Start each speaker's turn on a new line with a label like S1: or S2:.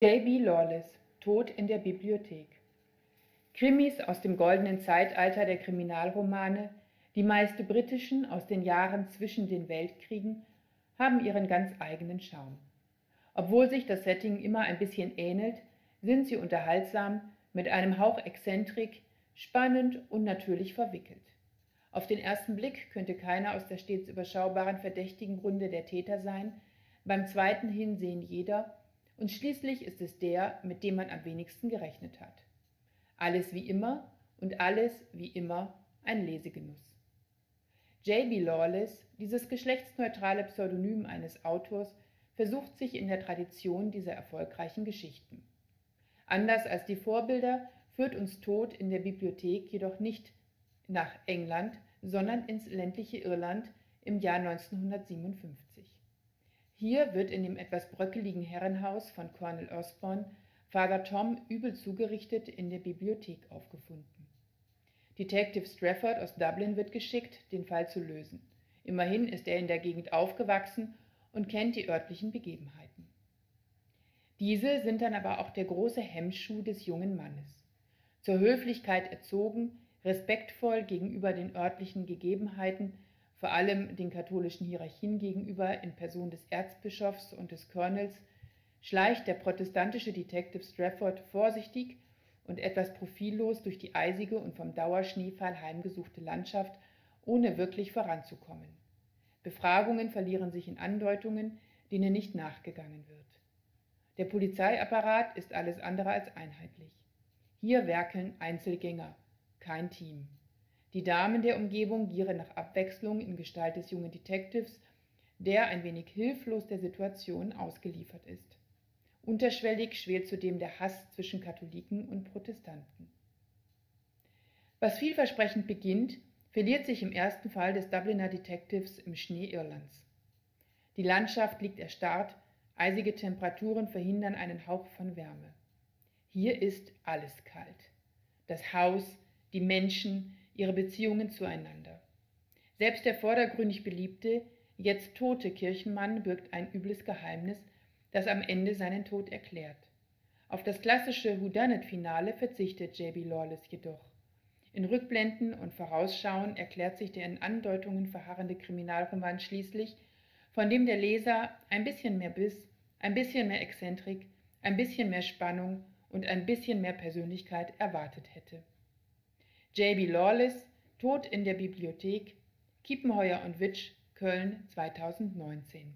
S1: J.B. Lawless Tod in der Bibliothek Krimis aus dem goldenen Zeitalter der Kriminalromane, die meist britischen aus den Jahren zwischen den Weltkriegen, haben ihren ganz eigenen Charme. Obwohl sich das Setting immer ein bisschen ähnelt, sind sie unterhaltsam, mit einem Hauch Exzentrik, spannend und natürlich verwickelt. Auf den ersten Blick könnte keiner aus der stets überschaubaren verdächtigen Runde der Täter sein, beim zweiten Hinsehen jeder, und schließlich ist es der, mit dem man am wenigsten gerechnet hat. Alles wie immer und alles wie immer ein Lesegenuss. J.B. Lawless, dieses geschlechtsneutrale Pseudonym eines Autors, versucht sich in der Tradition dieser erfolgreichen Geschichten. Anders als die Vorbilder führt uns Tod in der Bibliothek jedoch nicht nach England, sondern ins ländliche Irland im Jahr 1957. Hier wird in dem etwas bröckeligen Herrenhaus von Colonel Osborne Father Tom übel zugerichtet in der Bibliothek aufgefunden. Detective Strafford aus Dublin wird geschickt, den Fall zu lösen. Immerhin ist er in der Gegend aufgewachsen und kennt die örtlichen Begebenheiten. Diese sind dann aber auch der große Hemmschuh des jungen Mannes. Zur Höflichkeit erzogen, respektvoll gegenüber den örtlichen Gegebenheiten, vor allem den katholischen Hierarchien gegenüber in Person des Erzbischofs und des Colonels, schleicht der protestantische Detective Strafford vorsichtig und etwas profillos durch die eisige und vom Dauerschneefall heimgesuchte Landschaft, ohne wirklich voranzukommen. Befragungen verlieren sich in Andeutungen, denen nicht nachgegangen wird. Der Polizeiapparat ist alles andere als einheitlich. Hier werkeln Einzelgänger, kein Team. Die Damen der Umgebung gieren nach Abwechslung in Gestalt des jungen Detectives, der ein wenig hilflos der Situation ausgeliefert ist. Unterschwellig schwelt zudem der Hass zwischen Katholiken und Protestanten. Was vielversprechend beginnt, verliert sich im ersten Fall des Dubliner Detectives im Schnee Irlands. Die Landschaft liegt erstarrt, eisige Temperaturen verhindern einen Hauch von Wärme. Hier ist alles kalt. Das Haus, die Menschen, ihre Beziehungen zueinander. Selbst der vordergründig beliebte, jetzt tote Kirchenmann birgt ein übles Geheimnis, das am Ende seinen Tod erklärt. Auf das klassische Whodunit-Finale verzichtet J.B. Lawless jedoch. In Rückblenden und Vorausschauen erklärt sich der in Andeutungen verharrende Kriminalroman schließlich, von dem der Leser ein bisschen mehr Biss, ein bisschen mehr Exzentrik, ein bisschen mehr Spannung und ein bisschen mehr Persönlichkeit erwartet hätte. J.B. Lawless, Tod in der Bibliothek, Kiepenheuer und Witsch, Köln 2019